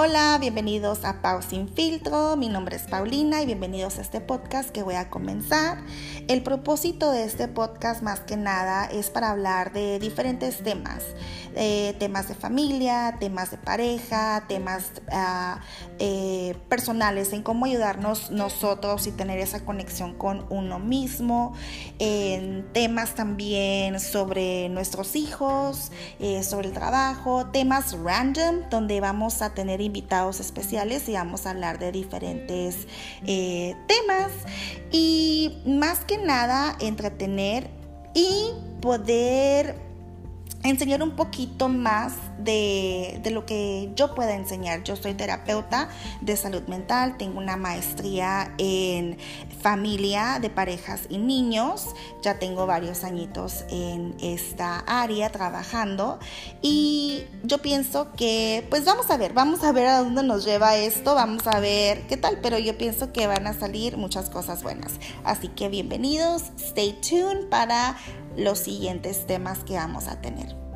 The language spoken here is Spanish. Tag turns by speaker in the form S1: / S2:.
S1: Hola, bienvenidos a Pau Sin Filtro. Mi nombre es Paulina y bienvenidos a este podcast que voy a comenzar. El propósito de este podcast más que nada es para hablar de diferentes temas. Eh, temas de familia, temas de pareja, temas uh, eh, personales, en cómo ayudarnos nosotros y tener esa conexión con uno mismo, en temas también sobre nuestros hijos, eh, sobre el trabajo, temas random donde vamos a tener invitados especiales y vamos a hablar de diferentes eh, temas. Y más que nada entretener y poder enseñar un poquito más de, lo que yo pueda enseñar. Yo soy terapeuta de salud mental, tengo una maestría en familia de parejas y niños, ya tengo varios añitos en esta área trabajando y yo pienso que pues vamos a ver, vamos a ver a dónde nos lleva esto, vamos a ver qué tal, pero yo pienso que van a salir muchas cosas buenas. Así que bienvenidos, stay tuned para los siguientes temas que vamos a tener.